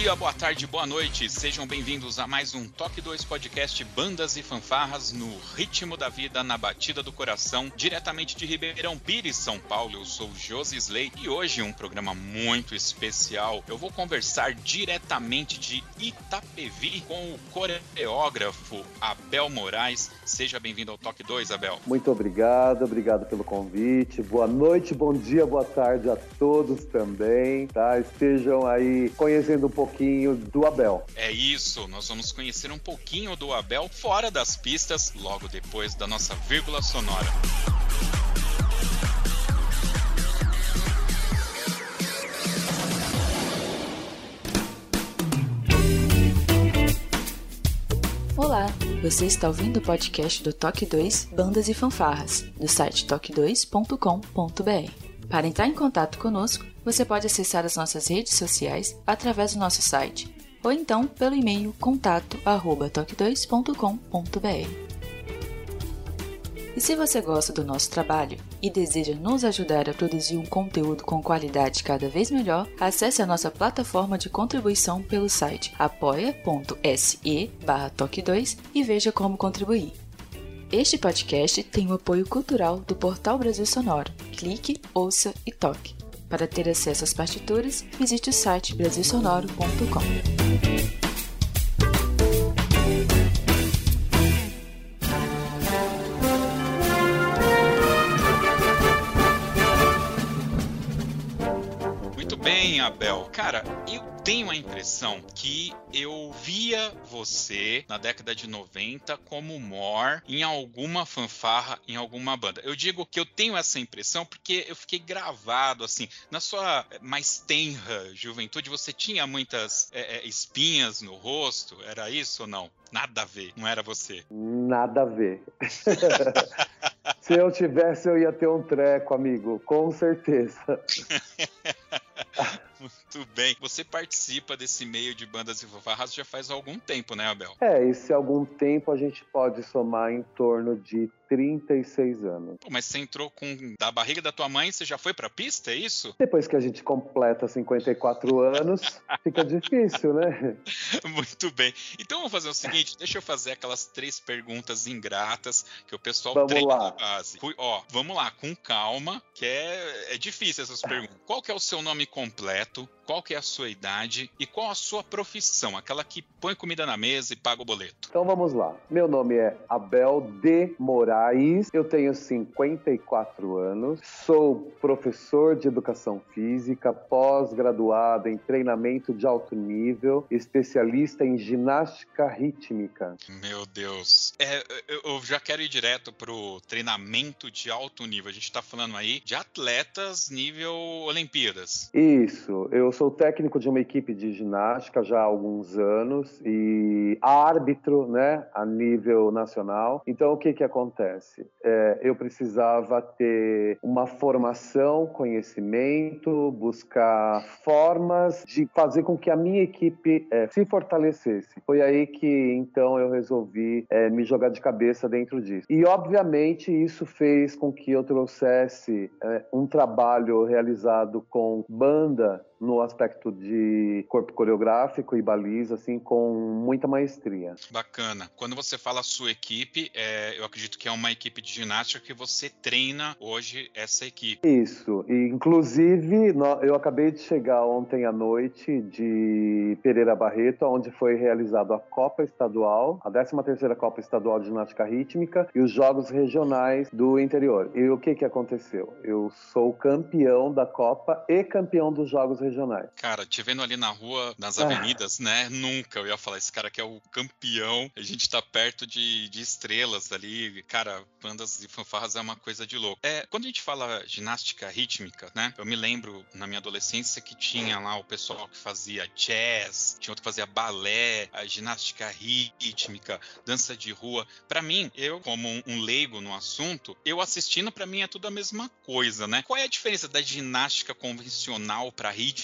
Dia, boa tarde, boa noite. Sejam benzos a mais um Toque 2 Podcast Bandas e Fanfarras no ritmo da vida, na batida do coração, diretamente de Ribeirão Pires, São Paulo. Eu sou Josi Slay e hoje um programa muito especial. Eu vou conversar diretamente de Itapevi com o coreógrafo Abel Moraes. Seja bem-vindo ao Toque 2, Abel. Muito obrigado, obrigado pelo convite. Boa noite, bom dia, boa tarde a todos também, tá? Estejam aí conhecendo um pouquinho do Abel. É isso, nós vamos conhecer um pouquinho do Abel fora das pistas, logo depois da nossa vírgula sonora. Olá, você está ouvindo o podcast do Toque 2 Bandas e Fanfarras, do site toque2.com.br. Para entrar em contato conosco, você pode acessar as nossas redes sociais através do nosso site ou então pelo e-mail contato@toque2.com.br. E se você gosta do nosso trabalho e deseja nos ajudar a produzir um conteúdo com qualidade cada vez melhor, acesse a nossa plataforma de contribuição pelo site apoia.se toque2 e veja como contribuir. Este podcast tem o apoio cultural do Portal Brasil Sonoro. Clique, ouça e toque. Para ter acesso às partituras, visite o site brasilsonoro.com. Abel. Cara, eu tenho a impressão que eu via você na década de 90 como Mor em alguma fanfarra, em alguma banda. Eu digo que eu tenho essa impressão porque eu fiquei gravado assim. Na sua mais tenra juventude, você tinha muitas é, é, espinhas no rosto? Era isso ou não? Nada a ver, não era você. Nada a ver. Se eu tivesse, eu ia ter um treco, amigo, com certeza. Muito bem. Você participa desse meio de bandas e fanfarras já faz algum tempo, né, Abel? É, e se algum tempo a gente pode somar em torno de 36 anos. Pô, mas você entrou com da barriga da tua mãe, você já foi pra pista, é isso? Depois que a gente completa 54 anos, fica difícil, né? Muito bem. Então vamos fazer o seguinte, deixa eu fazer aquelas três perguntas ingratas que o pessoal Vamos treina lá. na base. Fui- Ó, vamos lá, com calma, que é, é difícil essas perguntas. Qual que é o seu nome completo? Qual que é a sua idade? E qual a sua profissão? Aquela que põe comida na mesa e paga o boleto. Então vamos lá. Meu nome é Abel de Moraes, eu tenho 54 anos, sou professor de educação física, pós-graduado em treinamento de alto nível, especialista em ginástica rítmica. Meu Deus. É, eu, já quero ir direto pro treinamento de alto nível. A gente tá falando aí de atletas nível Olimpíadas. Isso, eu sou técnico de uma equipe de ginástica já há alguns anos e árbitro, né, a nível nacional. Então, o que que acontece? É, eu precisava ter uma formação, conhecimento, buscar formas de fazer com que a minha equipe é, se fortalecesse. Foi aí que, então, eu resolvi é, me jogar de cabeça dentro disso. E, obviamente, isso fez com que eu trouxesse é, um trabalho realizado com banda no aspecto de corpo coreográfico e baliza, assim, com muita maestria. Bacana. Quando você fala sua equipe, é, eu acredito que é uma equipe de ginástica que você treina hoje essa equipe. Isso, e inclusive eu acabei de chegar ontem à noite de Pereira Barreto, onde foi realizado a Copa Estadual, a 13ª Copa Estadual de Ginástica Rítmica e os Jogos Regionais do Interior. E o que que aconteceu? Eu sou campeão da Copa e campeão dos Jogos Regionais regionais. Cara, te vendo ali na rua, nas ah. avenidas, né? Nunca eu ia falar, esse cara que é o campeão. A gente tá perto de, de estrelas ali. Cara, bandas e fanfarras é uma coisa de louco. É, quando a gente fala ginástica rítmica, né? Eu me lembro na minha adolescência que tinha lá o pessoal que fazia jazz, tinha outro que fazia balé, a ginástica rítmica, dança de rua. Para mim, eu como um leigo no assunto, eu assistindo para mim é tudo a mesma coisa, né? Qual é a diferença da ginástica convencional para rítmica?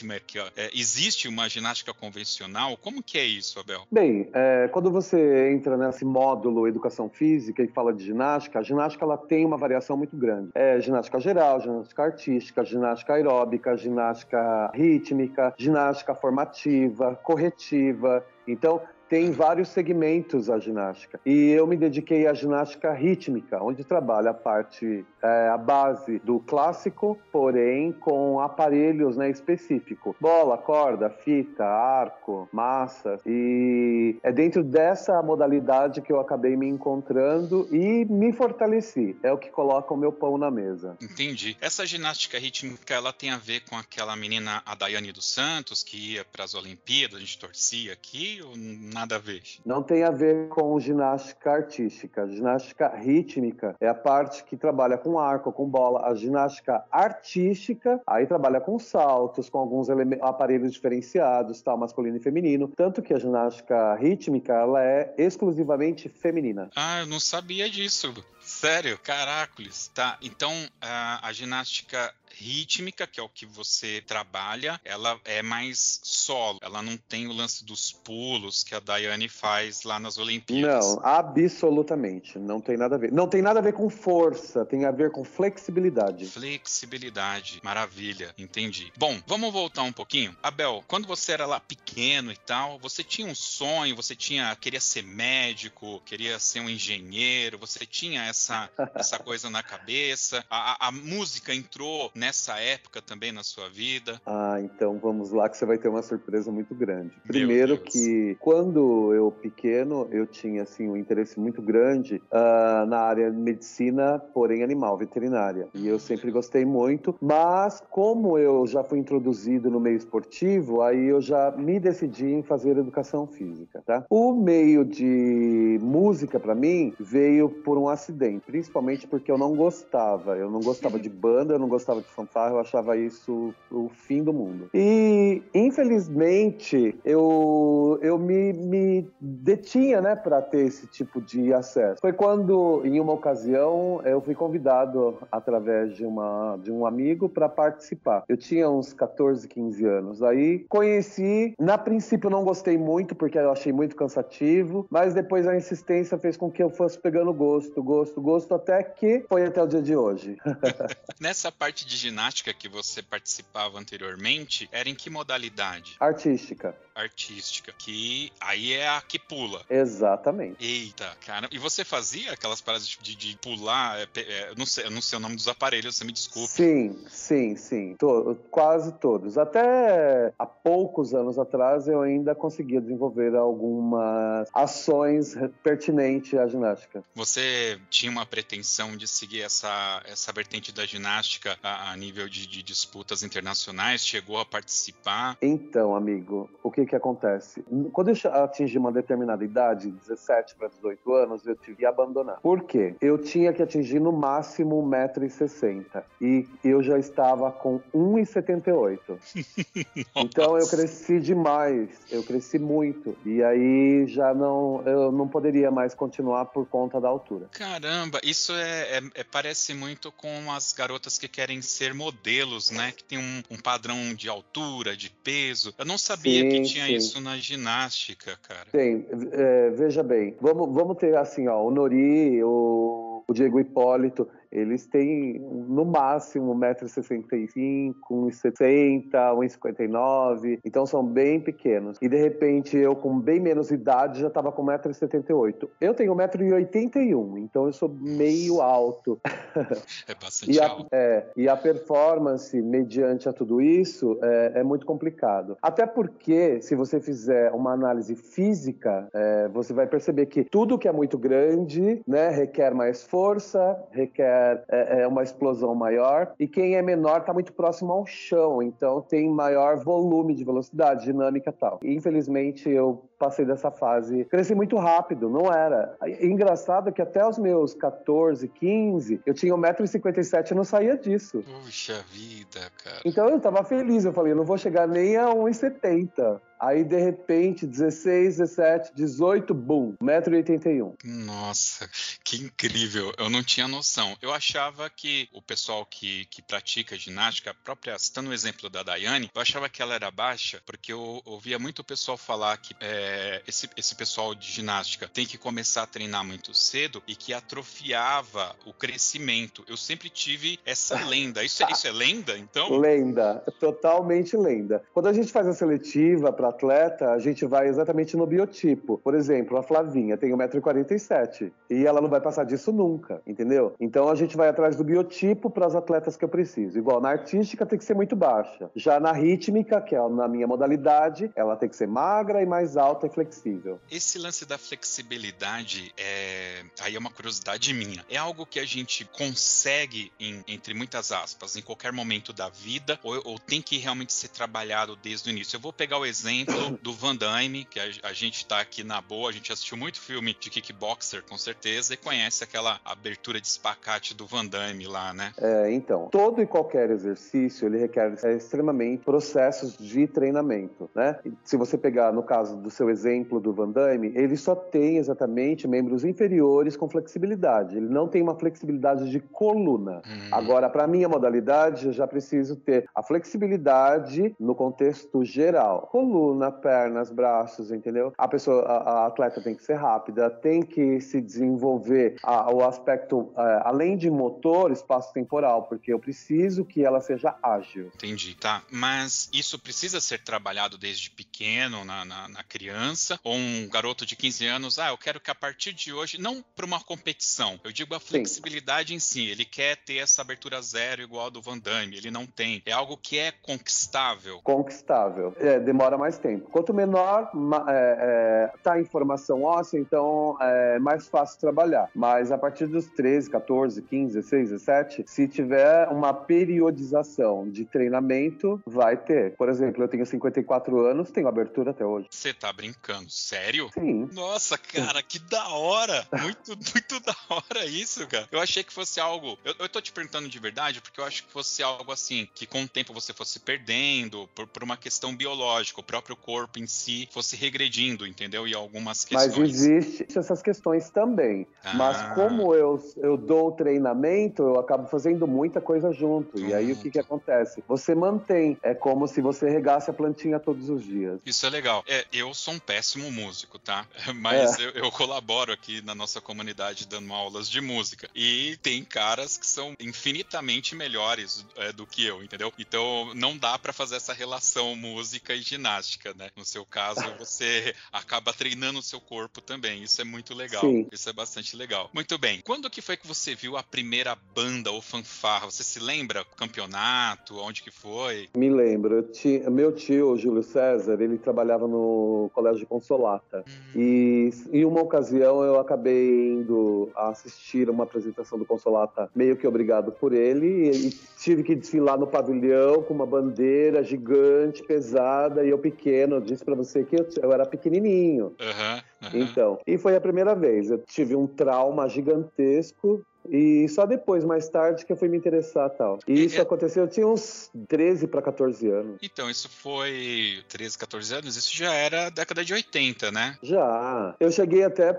É, existe uma ginástica convencional? Como que é isso, Abel? Bem, é, quando você entra nesse módulo educação física e fala de ginástica, a ginástica ela tem uma variação muito grande. É ginástica geral, ginástica artística, ginástica aeróbica, ginástica rítmica, ginástica formativa, corretiva. Então, tem vários segmentos a ginástica. E eu me dediquei à ginástica rítmica, onde trabalha a parte, é, a base do clássico, porém com aparelhos né, específicos. Bola, corda, fita, arco, massa. E é dentro dessa modalidade que eu acabei me encontrando e me fortaleci. É o que coloca o meu pão na mesa. Entendi. Essa ginástica rítmica, ela tem a ver com aquela menina, a Daiane dos Santos, que ia para as Olimpíadas, a gente torcia aqui, ou nada a ver? Não tem a ver com ginástica artística. Ginástica rítmica é a parte que trabalha com arco, com bola. A ginástica artística, aí trabalha com saltos, com alguns aparelhos diferenciados, tal, masculino e feminino. Tanto que a ginástica rítmica, ela é exclusivamente feminina. Ah, eu não sabia disso. Sério? Caracoles. Tá, então a, a ginástica rítmica, que é o que você trabalha, ela é mais solo. Ela não tem o lance dos pulos que a Daiane faz lá nas Olimpíadas. Não, absolutamente. Não tem nada a ver. Não tem nada a ver com força, tem a ver com flexibilidade. Flexibilidade. Maravilha. Entendi. Bom, vamos voltar um pouquinho. Abel, quando você era lá pequeno e tal, você tinha um sonho, você tinha queria ser médico, queria ser um engenheiro, você tinha essa, essa coisa na cabeça. A, a, a música entrou nessa época também na sua vida? Ah, então vamos lá que você vai ter uma surpresa muito grande. Primeiro que quando eu pequeno eu tinha assim um interesse muito grande uh, na área de medicina, porém animal, veterinária. E eu sempre gostei muito, mas como eu já fui introduzido no meio esportivo, aí eu já me decidi em fazer educação física, tá? O meio de música para mim veio por um acidente, principalmente porque eu não gostava, eu não gostava de banda, eu não gostava de fanfarra, eu achava isso o fim do mundo. E, infelizmente, eu, eu me, me detinha, né, para ter esse tipo de acesso. Foi quando, em uma ocasião, eu fui convidado através de, uma, de um amigo para participar. Eu tinha uns 14, 15 anos. Aí conheci, na princípio não gostei muito, porque eu achei muito cansativo, mas depois a insistência fez com que eu fosse pegando gosto, gosto, gosto, até que foi até o dia de hoje. Nessa parte de ginástica que você participava anteriormente, era em que modalidade? Artística artística, que aí é a que pula. Exatamente. Eita, cara. E você fazia aquelas paradas de, de pular? É, é, não sei, eu não sei o nome dos aparelhos, você me desculpe. Sim, sim, sim. To quase todos. Até há poucos anos atrás eu ainda conseguia desenvolver algumas ações pertinentes à ginástica. Você tinha uma pretensão de seguir essa, essa vertente da ginástica a, a nível de, de disputas internacionais? Chegou a participar? Então, amigo, o que que acontece? Quando eu atingi uma determinada idade, 17 para 18 anos, eu tive que abandonar. Por quê? Eu tinha que atingir no máximo 1,60m e eu já estava com 1,78. então eu cresci demais, eu cresci muito e aí já não eu não poderia mais continuar por conta da altura. Caramba, isso é, é, é parece muito com as garotas que querem ser modelos, né? Que tem um, um padrão de altura, de peso. Eu não sabia sim, que tinha tinha sim. isso na ginástica, cara. Tem. É, veja bem, vamos, vamos ter assim, ó, o Nori, o, o Diego Hipólito, eles têm no máximo 1,65m, 1,60m, 1,59m, então são bem pequenos. E de repente eu, com bem menos idade, já estava com 1,78m. Eu tenho 1,81m, então eu sou meio alto. É bastante e a, alto. É, e a performance, mediante a tudo isso, é, é, muito complicado. Até porque, se você fizer uma análise física, é, você vai perceber que tudo que é muito grande né, requer mais força força, requer é, é uma explosão maior, e quem é menor está muito próximo ao chão, então tem maior volume de velocidade, dinâmica e tal. Infelizmente, eu passei dessa fase. Cresci muito rápido, não era. E, engraçado que até os meus 14, 15, eu tinha 1,57m e não saía disso. Puxa vida, cara. Então eu tava feliz, eu falei, eu não vou chegar nem a 1,70. Aí, de repente, 16, 17, 18, boom, 1,81m. Nossa, que incrível. Eu não tinha noção. Eu achava que o pessoal que, que pratica ginástica, a própria, citando o exemplo da Daiane, eu achava que ela era baixa, porque eu ouvia muito o pessoal falar que é, esse, esse pessoal de ginástica tem que começar a treinar muito cedo e que atrofiava o crescimento. Eu sempre tive essa lenda. Isso, é, isso é lenda, então? Lenda, totalmente lenda. Quando a gente faz a seletiva para atleta, a gente vai exatamente no biotipo. Por exemplo, a Flavinha tem 1,47m e ela não vai passar disso nunca, entendeu? Então a gente vai atrás do biotipo para as atletas que eu preciso. Igual na artística tem que ser muito baixa. Já na rítmica, que é na minha modalidade, ela tem que ser magra e mais alta e flexível. Esse lance da flexibilidade é aí é uma curiosidade minha. É algo que a gente consegue em, entre muitas aspas em qualquer momento da vida ou, ou tem que realmente ser trabalhado desde o início. Eu vou pegar o exemplo do Van Damme, que a, a gente tá aqui na boa, a gente assistiu muito filme de kickboxer, com certeza, e conhece aquela abertura de espacate do Van Damme lá, né? É, então, todo e qualquer exercício, ele requer é, extremamente processos de treinamento, né? Se você pegar, no caso do seu exemplo do Van Damme, ele só tem exatamente membros inferiores com flexibilidade, ele não tem uma flexibilidade de coluna. Hum. Agora, para minha modalidade, eu já preciso ter a flexibilidade no contexto geral. Coluna coluna, pernas, braços, entendeu? A pessoa, a, a atleta tem que ser rápida, tem que se desenvolver a, o aspecto, a, é, além de motor, espaço temporal, porque eu preciso que ela seja ágil. Entendi, tá. Mas isso precisa ser trabalhado desde pequeno, na, na, na criança, ou um garoto de 15 anos, ah, eu quero que a partir de hoje, não para uma competição, eu digo a flexibilidade Sim. em si, ele quer ter essa abertura zero igual a do Van Damme, ele não tem. É algo que é conquistável. Conquistável. É, demora mais tempo. Quanto menor é, é, tá a informação óssea, então é mais fácil trabalhar. Mas a partir dos 13, 14, 15, 16, 17, se tiver uma periodização de treinamento, vai ter. Por exemplo, eu tenho 54 anos, tenho abertura até hoje. Você tá brincando? Sério? Sim. Nossa, cara, que da hora! Muito, muito da hora isso, cara. Eu achei que fosse algo. Eu, eu tô te perguntando de verdade, porque eu acho que fosse algo assim, que com o tempo você fosse perdendo, por, por uma questão biológica. O próprio próprio corpo em si fosse regredindo, entendeu? E algumas questões. Mas existe essas questões também. Ah. Mas como eu, eu dou treinamento, eu acabo fazendo muita coisa junto. Uhum. E aí o que, que acontece? Você mantém. É como se você regasse a plantinha todos os dias. Isso é legal. É, eu sou um péssimo músico, tá? Mas é. eu, eu colaboro aqui na nossa comunidade dando aulas de música. E tem caras que são infinitamente melhores é, do que eu, entendeu? Então não dá para fazer essa relação música e ginástica né? No seu caso, você acaba treinando o seu corpo também. Isso é muito legal. Sim. Isso é bastante legal. Muito bem. Quando que foi que você viu a primeira banda ou fanfarra? Você se lembra? Campeonato? Onde que foi? Me lembro. Tinha, meu tio, Júlio César, ele trabalhava no Colégio de Consolata. Hum. E em uma ocasião eu acabei indo assistir uma apresentação do Consolata meio que obrigado por ele e tive que desfilar no pavilhão com uma bandeira gigante, pesada e eu pequeno pequeno, eu disse para você que eu, eu, era pequenininho. Uhum, uhum. Então, e foi a primeira vez. Eu tive um trauma gigantesco e só depois, mais tarde, que eu fui me interessar tal. E isso é... aconteceu, eu tinha uns 13 para 14 anos. Então, isso foi 13, 14 anos? Isso já era década de 80, né? Já. Eu cheguei até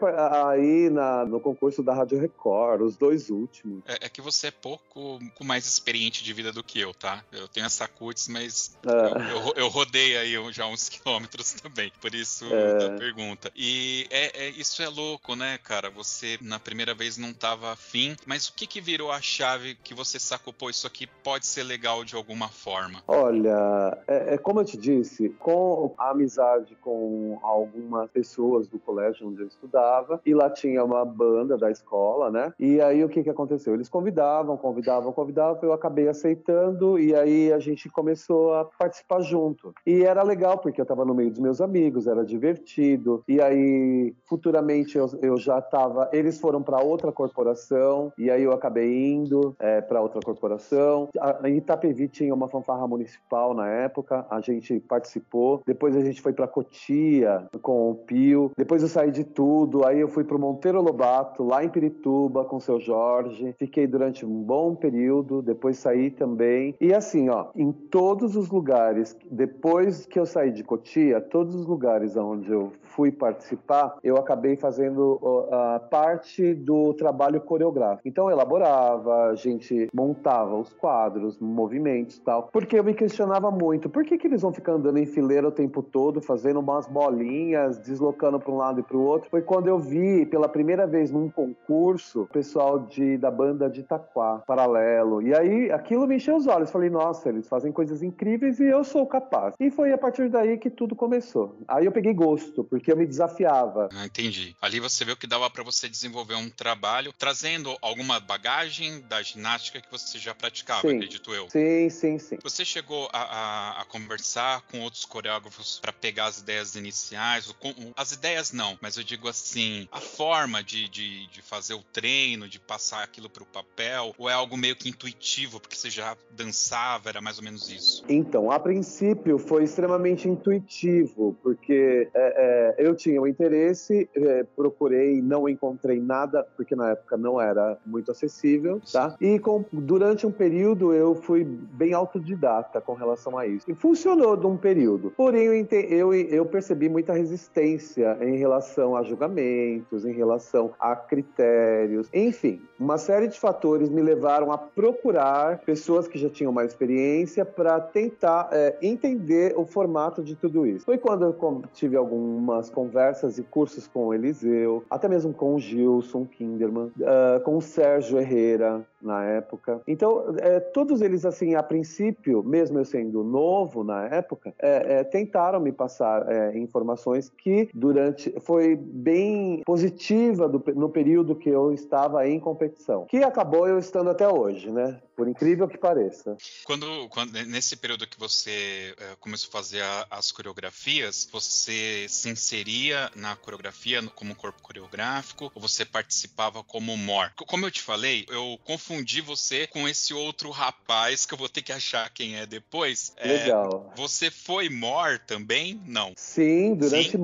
aí na, no concurso da Rádio Record, os dois últimos. É, é que você é pouco mais experiente de vida do que eu, tá? Eu tenho essa cutis, mas é. eu, eu, eu, rodei aí já uns quilômetros também. Por isso é. a pergunta. E é, é, isso é louco, né, cara? Você na primeira vez não tava afim mas o que que virou a chave que você sacou, pô, isso aqui pode ser legal de alguma forma? Olha, é, é como eu te disse, com a amizade com algumas pessoas do colégio onde eu estudava, e lá tinha uma banda da escola, né? E aí o que que aconteceu? Eles convidavam, convidavam, convidavam, eu acabei aceitando, e aí a gente começou a participar junto. E era legal, porque eu estava no meio dos meus amigos, era divertido, e aí futuramente eu, eu já estava, eles foram para outra corporação, e aí eu acabei indo é, para outra corporação. A, Itapevi tinha uma fanfarra municipal na época, a gente participou. Depois a gente foi para Cotia com o Pio. Depois eu saí de tudo, aí eu fui para o Monteiro Lobato, lá em Pirituba, com o seu Jorge. Fiquei durante um bom período, depois saí também. E assim, ó, em todos os lugares, depois que eu saí de Cotia, todos os lugares onde eu fui participar, eu acabei fazendo uh, parte do trabalho coreográfico. Então eu elaborava, a gente montava os quadros, movimentos tal. Porque eu me questionava muito, por que, que eles vão ficar andando em fileira o tempo todo, fazendo umas bolinhas, deslocando para um lado e para o outro? Foi quando eu vi pela primeira vez num concurso o pessoal de, da banda de Itaquá, paralelo. E aí aquilo me encheu os olhos. Falei, nossa, eles fazem coisas incríveis e eu sou capaz. E foi a partir daí que tudo começou. Aí eu peguei gosto, porque eu me desafiava. Ah, entendi. Ali você viu que dava para você desenvolver um trabalho trazendo alguma bagagem da ginástica que você já praticava, sim. acredito eu. Sim, sim, sim. Você chegou a, a, a conversar com outros coreógrafos para pegar as ideias iniciais? As ideias não, mas eu digo assim, a forma de, de, de fazer o treino, de passar aquilo para o papel, ou é algo meio que intuitivo, porque você já dançava, era mais ou menos isso? Então, a princípio foi extremamente intuitivo, porque é, é, eu tinha o interesse, é, procurei, não encontrei nada, porque na época não era muito acessível, tá? E com, durante um período eu fui bem autodidata com relação a isso. E funcionou de um período. Porém, eu, eu, eu percebi muita resistência em relação a julgamentos, em relação a critérios, enfim, uma série de fatores me levaram a procurar pessoas que já tinham mais experiência para tentar é, entender o formato de tudo isso. Foi quando eu tive algumas conversas e cursos com o Eliseu, até mesmo com o Gilson Kinderman, uh, com o Sérgio Herrera na época. Então, é, todos eles, assim, a princípio, mesmo eu sendo novo na época, é, é, tentaram me passar é, informações que durante foi bem positiva do, no período que eu estava em competição, que acabou eu estando até hoje, né? Por incrível que pareça. Quando, quando nesse período que você é, começou a fazer a, as coreografias, você se inseria na coreografia como corpo coreográfico ou você participava como mor? Como eu te falei, eu confundi você com esse outro rapaz que eu vou ter que achar quem é depois. É, Legal. É, você foi mor também? Não. Sim, durante. Sim?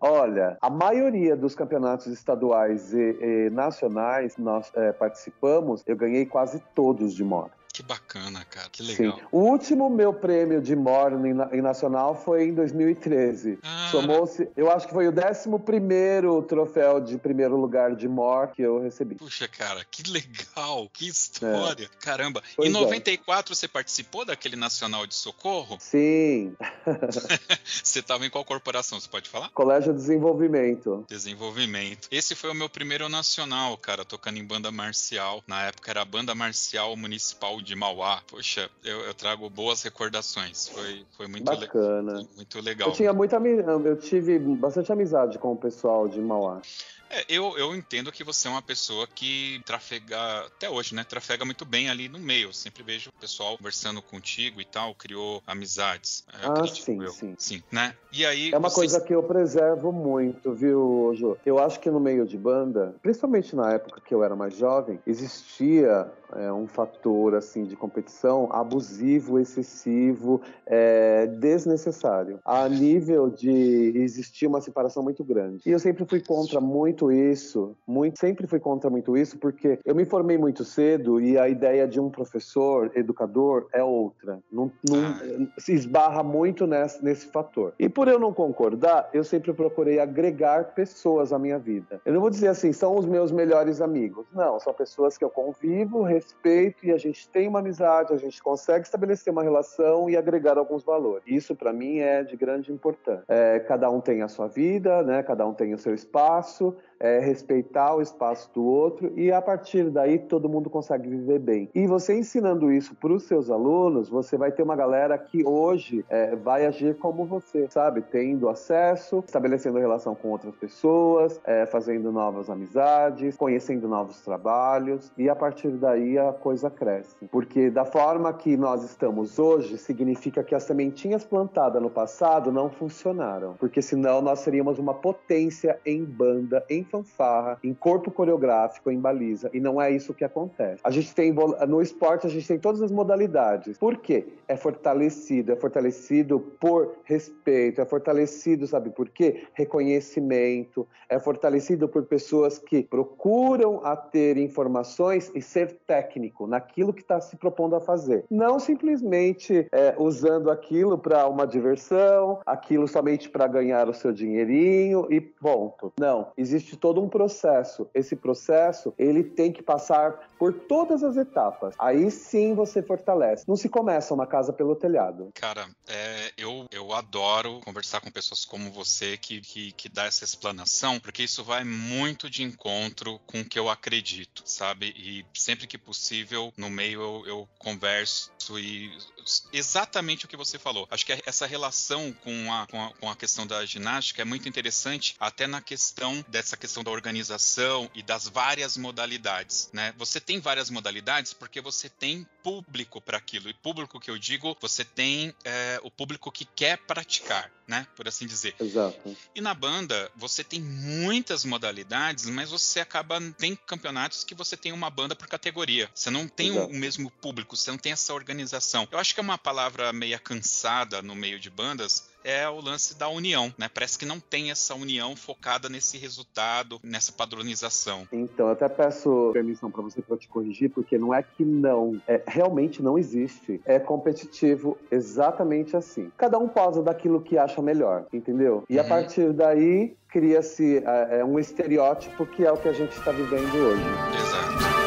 Olha, a maioria dos campeonatos estaduais e, e nacionais nós é, participamos, eu ganhei quase todos de mor. Que bacana, cara. Que legal. Sim. O último meu prêmio de Morning em Nacional foi em 2013. Ah. Somou-se, eu acho que foi o 11 troféu de primeiro lugar de Mor que eu recebi. Puxa, cara, que legal. Que história. É. Caramba. Pois em 94 é. você participou daquele Nacional de Socorro? Sim. você estava em qual corporação? Você pode falar? Colégio Desenvolvimento. Desenvolvimento. Esse foi o meu primeiro nacional, cara, tocando em banda marcial. Na época era a Banda Marcial Municipal de Mauá. Poxa, eu, eu trago boas recordações. Foi, foi muito bacana. Le muito legal. Eu tinha muita eu tive bastante amizade com o pessoal de Mauá. É, eu, eu entendo que você é uma pessoa que trafega, até hoje, né? Trafega muito bem ali no meio. Eu sempre vejo o pessoal conversando contigo e tal, criou amizades. É, ah, sim, eu. sim. Sim, né? E aí. É uma coisa que eu preservo muito, viu, Jô? Eu acho que no meio de banda, principalmente na época que eu era mais jovem, existia é, um fator assim de competição abusivo, excessivo, é, desnecessário, a nível de existir uma separação muito grande. E eu sempre fui contra muito isso, muito, sempre fui contra muito isso, porque eu me formei muito cedo e a ideia de um professor, educador, é outra. Não, não ah. se esbarra muito nesse, nesse fator. E por eu não concordar, eu sempre procurei agregar pessoas à minha vida. Eu não vou dizer assim, são os meus melhores amigos. Não, são pessoas que eu convivo, respeito e a gente tem uma amizade, a gente consegue estabelecer uma relação e agregar alguns valores. Isso para mim é de grande importância. É, cada um tem a sua vida, né? Cada um tem o seu espaço é, respeitar o espaço do outro e a partir daí todo mundo consegue viver bem. E você ensinando isso para os seus alunos, você vai ter uma galera que hoje é, vai agir como você, sabe? Tendo acesso, estabelecendo relação com outras pessoas, é, fazendo novas amizades, conhecendo novos trabalhos e a partir daí a coisa cresce. Porque da forma que nós estamos hoje, significa que as sementinhas plantadas no passado não funcionaram. Porque senão nós seríamos uma potência em banda, em fanfarra, em corpo coreográfico, em baliza, e não é isso que acontece. A gente tem no esporte a gente tem todas as modalidades. Por quê? É fortalecido, é fortalecido por respeito, é fortalecido, sabe por quê? Reconhecimento, é fortalecido por pessoas que procuram a ter informações e ser técnico naquilo que está se propondo a fazer. Não simplesmente é, usando aquilo para uma diversão, aquilo somente para ganhar o seu dinheirinho e ponto. Não, existe todo um processo. Esse processo ele tem que passar por todas as etapas. Aí sim você fortalece. Não se começa uma casa pelo telhado. Cara, é, eu, eu adoro conversar com pessoas como você que, que, que dá essa explanação, porque isso vai muito de encontro com o que eu acredito, sabe? E sempre que possível, no meio eu, eu converso e exatamente o que você falou. Acho que essa relação com a, com a, com a questão da ginástica é muito interessante, até na questão dessa questão da organização e das várias modalidades, né? Você tem várias modalidades porque você tem público para aquilo. E público que eu digo, você tem é, o público que quer praticar, né? Por assim dizer. Exato. E na banda, você tem muitas modalidades, mas você acaba. Tem campeonatos que você tem uma banda por categoria. Você não tem o, o mesmo público, você não tem essa organização. Eu acho que é uma palavra meia cansada no meio de bandas, é o lance da união, né? Parece que não tem essa união focada nesse resultado, nessa padronização. Então, eu até peço permissão para você para te corrigir, porque não é que não, é, realmente não existe. É competitivo exatamente assim. Cada um posa daquilo que acha melhor, entendeu? E uhum. a partir daí cria-se é, é, um estereótipo que é o que a gente está vivendo hoje. Exato.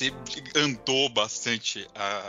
Você andou bastante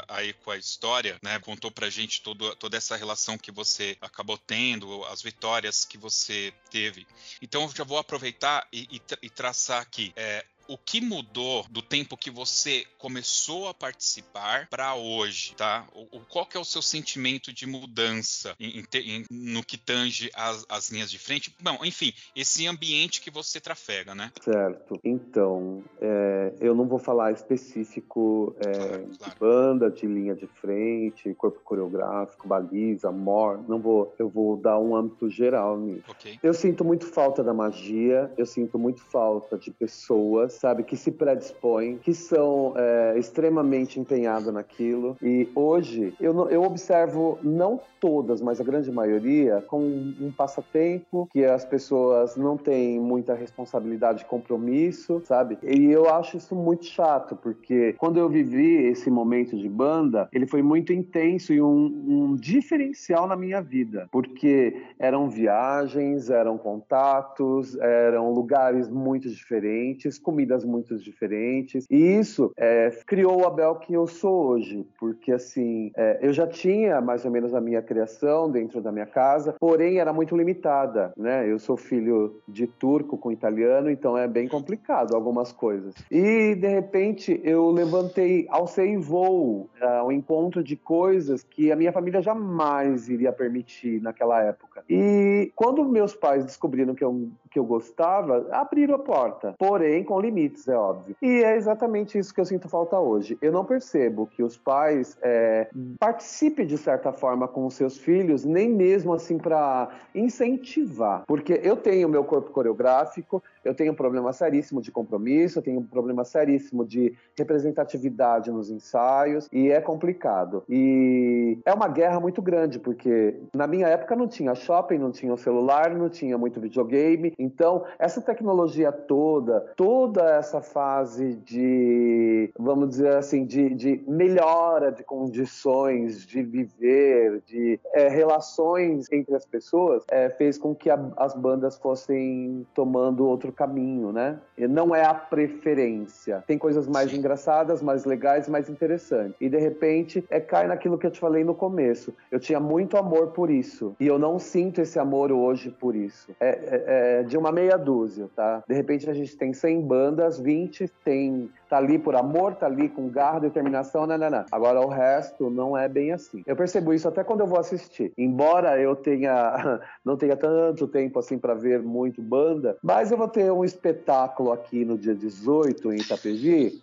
aí com a história, né? Contou pra gente todo, toda essa relação que você acabou tendo, as vitórias que você teve. Então eu já vou aproveitar e, e, e traçar aqui. É, o que mudou do tempo que você começou a participar para hoje, tá? O, qual que é o seu sentimento de mudança em, em, no que tange as, as, linhas de frente? Bom, enfim, esse ambiente que você trafega, né? Certo. Então, é, eu não vou falar específico é, claro, claro. de banda, de linha de frente, corpo coreográfico, baliza, mor. Não vou. Eu vou dar um âmbito geral nisso. Okay. Eu sinto muito falta da magia. Eu sinto muito falta de pessoas sabe, que se predispõem, que são é, extremamente empenhados naquilo. E hoje eu, eu observo não todas, mas a grande maioria, com um passatempo que as pessoas não têm muita responsabilidade e compromisso, sabe? E eu acho isso muito chato, porque quando eu vivi esse momento de banda, ele foi muito intenso e um, um diferencial na minha vida, porque eram viagens, eram contatos, eram lugares muito diferentes, muito diferentes. E isso é, criou o Abel que eu sou hoje, porque assim, é, eu já tinha mais ou menos a minha criação dentro da minha casa, porém era muito limitada, né? Eu sou filho de turco com italiano, então é bem complicado algumas coisas. E de repente eu levantei, alcei voo ao uh, encontro de coisas que a minha família jamais iria permitir naquela época. E quando meus pais descobriram que eu, que eu gostava, abriram a porta, porém com limites, é óbvio. E é exatamente isso que eu sinto falta hoje. Eu não percebo que os pais é, participem de certa forma com os seus filhos, nem mesmo assim para incentivar. Porque eu tenho meu corpo coreográfico, eu tenho um problema seríssimo de compromisso, eu tenho um problema seríssimo de representatividade nos ensaios, e é complicado. E é uma guerra muito grande, porque na minha época não tinha shopping, não tinha celular, não tinha muito videogame, então essa tecnologia toda, toda essa fase de, vamos dizer assim, de, de melhora de condições de viver, de é, relações entre as pessoas, é, fez com que a, as bandas fossem tomando outro caminho, né? Não é a preferência. Tem coisas mais engraçadas, mais legais, mais interessantes. E de repente, é cai naquilo que eu te falei no começo. Eu tinha muito amor por isso. E eu não sinto esse amor hoje por isso. É, é, é de uma meia dúzia, tá? De repente a gente tem 100 bandas bandas, 20 tem tá ali por amor, tá ali com garra, determinação, não, não, não. Agora o resto não é bem assim. Eu percebo isso até quando eu vou assistir. Embora eu tenha não tenha tanto tempo assim para ver muito banda, mas eu vou ter um espetáculo aqui no dia 18 em Itapevi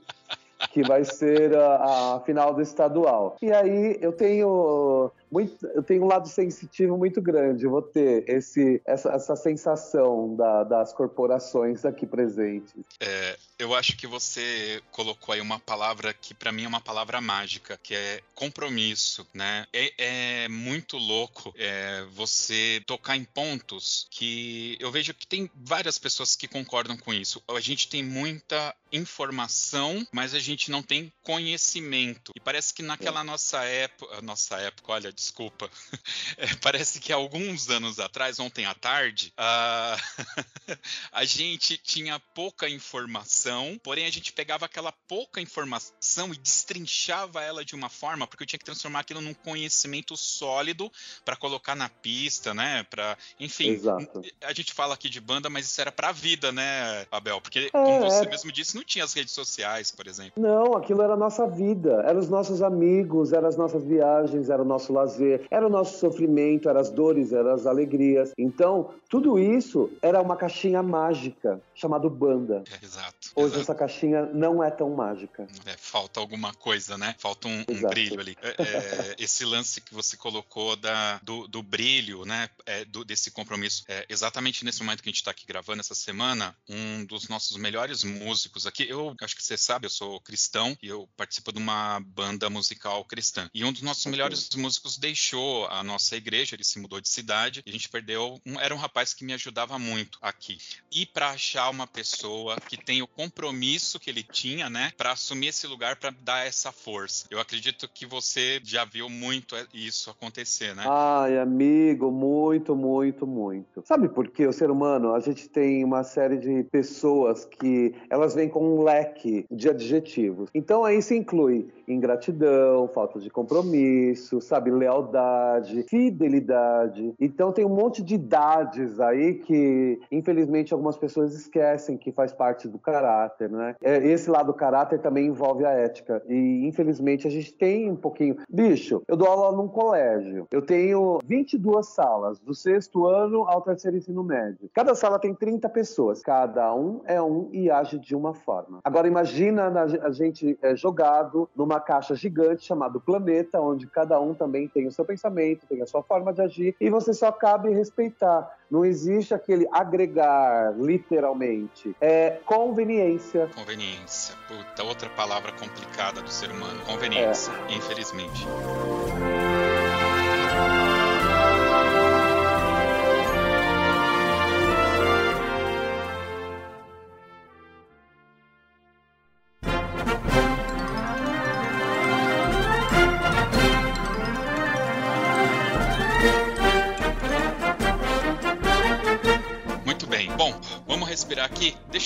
que vai ser a, a, final do estadual. E aí eu tenho muito, eu tenho um lado sensitivo muito grande. Eu vou ter esse, essa, essa sensação da, das corporações aqui presentes. É, eu acho que você colocou aí uma palavra que para mim é uma palavra mágica, que é compromisso, né? É, é muito louco é, você tocar em pontos que eu vejo que tem várias pessoas que concordam com isso. A gente tem muita informação, mas a gente não tem conhecimento. E parece que naquela é. nossa época, nossa época, olha, desculpa. É, parece que alguns anos atrás, ontem à tarde, a, a gente tinha pouca informação, porém a gente pegava aquela pouca informação e destrinchava ela de uma forma, porque eu tinha que transformar aquilo num conhecimento sólido para colocar na pista, né? Para, enfim, Exato. a gente fala aqui de banda, mas isso era para a vida, né, Abel? Porque é, como você é. mesmo disse, não tinha as redes sociais, por exemplo. Não, aquilo era a nossa vida, eram os nossos amigos, eram as nossas viagens, era o nosso lazer era o nosso sofrimento, eram as dores, eram as alegrias. Então, tudo isso era uma caixinha mágica chamada banda. É, exato. Hoje exato. essa caixinha não é tão mágica. É, falta alguma coisa, né? Falta um, um brilho ali. É, é, esse lance que você colocou da, do, do brilho, né? É, do, desse compromisso. É, exatamente nesse momento que a gente está aqui gravando essa semana, um dos nossos melhores músicos aqui, eu acho que você sabe, eu sou cristão e eu participo de uma banda musical cristã. E um dos nossos okay. melhores músicos deixou a nossa igreja, ele se mudou de cidade, a gente perdeu. Um, era um rapaz que me ajudava muito aqui. E para achar uma pessoa que tem o compromisso que ele tinha, né, para assumir esse lugar, para dar essa força. Eu acredito que você já viu muito isso acontecer, né? Ai, amigo, muito, muito, muito. Sabe por quê? O ser humano, a gente tem uma série de pessoas que elas vêm com um leque de adjetivos. Então aí se inclui ingratidão, falta de compromisso, sabe, fidelidade. Então tem um monte de idades aí que, infelizmente, algumas pessoas esquecem que faz parte do caráter, né? É, esse lado do caráter também envolve a ética. E, infelizmente, a gente tem um pouquinho. Bicho, eu dou aula num colégio. Eu tenho 22 salas, do sexto ano ao terceiro ensino médio. Cada sala tem 30 pessoas. Cada um é um e age de uma forma. Agora, imagina a gente é, jogado numa caixa gigante chamada planeta, onde cada um também tem o seu pensamento, tem a sua forma de agir, e você só cabe respeitar. Não existe aquele agregar, literalmente. É conveniência. Conveniência. Puta, outra palavra complicada do ser humano. Conveniência, é. infelizmente.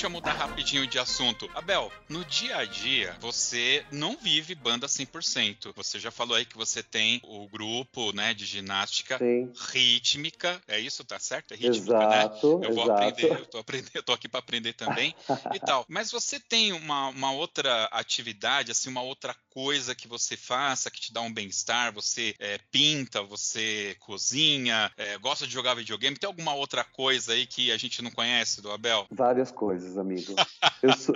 Deixa eu mudar rapidinho de assunto. Abel, no dia a dia, você não vive banda 100%. Você já falou aí que você tem o grupo, né, de ginástica Sim. rítmica. É isso, tá certo? É rítmica, né? exato, né? Eu vou exato. aprender, eu tô aprendendo, eu tô aqui para aprender também e tal. Mas você tem uma, uma outra atividade, assim, uma outra coisa que você faça que te dá um bem-estar? Você é, pinta, você cozinha, é, gosta de jogar videogame? Tem alguma outra coisa aí que a gente não conhece do Abel? Várias coisas, amigo. Eu sou,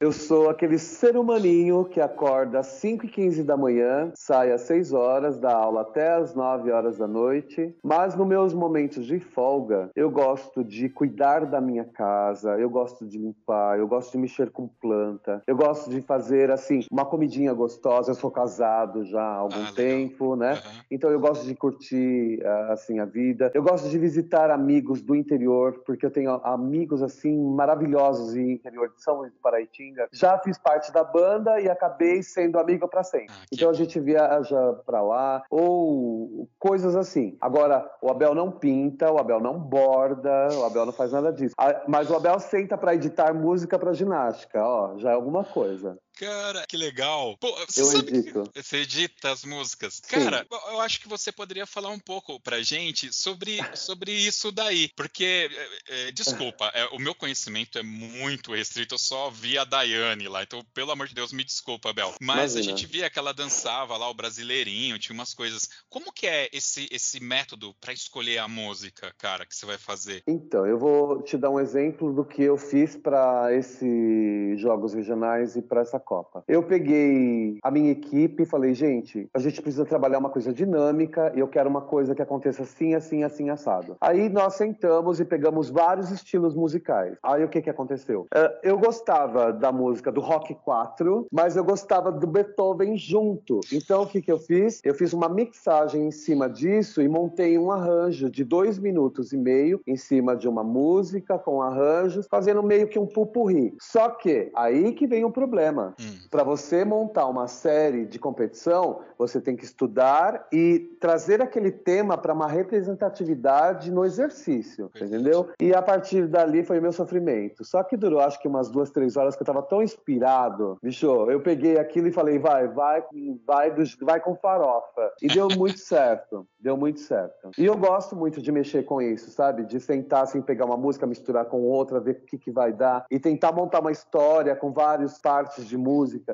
eu sou aquele ser humaninho que acorda às 5 e 15 da manhã, sai às 6 horas, dá aula até às 9 horas da noite, mas nos meus momentos de folga, eu gosto de cuidar da minha casa, eu gosto de limpar, eu gosto de mexer com planta, eu gosto de fazer, assim, uma comidinha gostosa. Eu sou casado já há algum ah, tempo, né? Uhum. Então eu gosto de curtir, assim, a vida. Eu gosto de visitar amigos do interior, porque eu tenho amigos, assim, maravilhosos em interior de São Luís do Paraitinga. Já fiz parte da banda e acabei sendo amigo para sempre. Ah, então a gente viaja para lá ou coisas assim. Agora, o Abel não pinta, o Abel não borda, o Abel não faz nada disso. Mas o Abel senta para editar música para ginástica, ó, já é alguma coisa. Cara, que legal. Pô, você eu sabe edito. Que você edita as músicas. Sim. Cara, eu acho que você poderia falar um pouco pra gente sobre, sobre isso daí. Porque, é, é, desculpa, é, o meu conhecimento é muito restrito. Eu só vi a Daiane lá. Então, pelo amor de Deus, me desculpa, Bel. Mas Imagina. a gente via que ela dançava lá, o brasileirinho, tinha umas coisas. Como que é esse, esse método pra escolher a música, cara, que você vai fazer? Então, eu vou te dar um exemplo do que eu fiz para esses jogos regionais e para essa Copa. Eu peguei a minha equipe e falei, gente, a gente precisa trabalhar uma coisa dinâmica e eu quero uma coisa que aconteça assim, assim, assim, assado. Aí nós sentamos e pegamos vários estilos musicais. Aí o que que aconteceu? Eh, eu gostava da música do Rock 4, mas eu gostava do Beethoven junto. Então o que que eu fiz? Eu fiz uma mixagem em cima disso e montei um arranjo de dois minutos e meio em cima de uma música com arranjos, fazendo meio que um pupurri. Só que aí que vem o problema. Hum. Para você montar uma série de competição, você tem que estudar e trazer aquele tema para uma representatividade no exercício, Verdade. entendeu? E a partir dali foi o meu sofrimento. Só que durou acho que umas duas, três horas que eu tava tão inspirado. Bicho, eu peguei aquilo e falei, vai, vai, vai, vai com farofa. E deu muito certo. Deu muito certo. E eu gosto muito de mexer com isso, sabe? De sentar assim, pegar uma música, misturar com outra, ver o que, que vai dar. E tentar montar uma história com várias partes de música.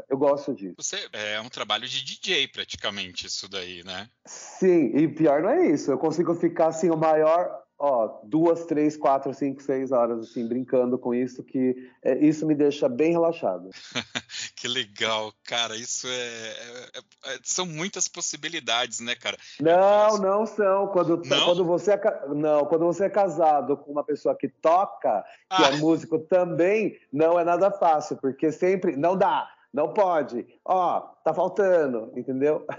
Eu gosto disso. Você é um trabalho de DJ praticamente isso daí, né? Sim, e pior não é isso. Eu consigo ficar assim, o maior, ó, duas, três, quatro, cinco, seis horas, assim, brincando com isso, que é, isso me deixa bem relaxado. Que legal, cara. Isso é, é- é- são muitas possibilidades, né, cara? Não, não são. Quando, Não? quando você é, não, quando você é casado com uma pessoa que toca, que Ah. é músico também, não é nada fácil, porque sempre não dá, não pode. Ó, tá faltando, entendeu?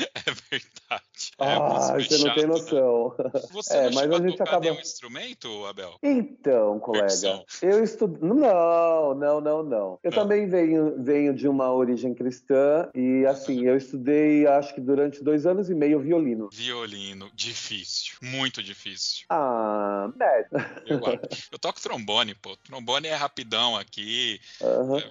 É verdade. É ah, você não tem né? noção. Você É, mas a gente acaba- nenhum instrumento, Abel? Então, colega, eu estudo. Não, não, não, não. Eu Não. também venho, venho de uma origem cristã e, assim, eu estudei, acho que durante dois anos e meio, violino. Violino, difícil, muito difícil. Ah, médio. Eu. Eu toco trombone, pô. Trombone é rapidão aqui. É,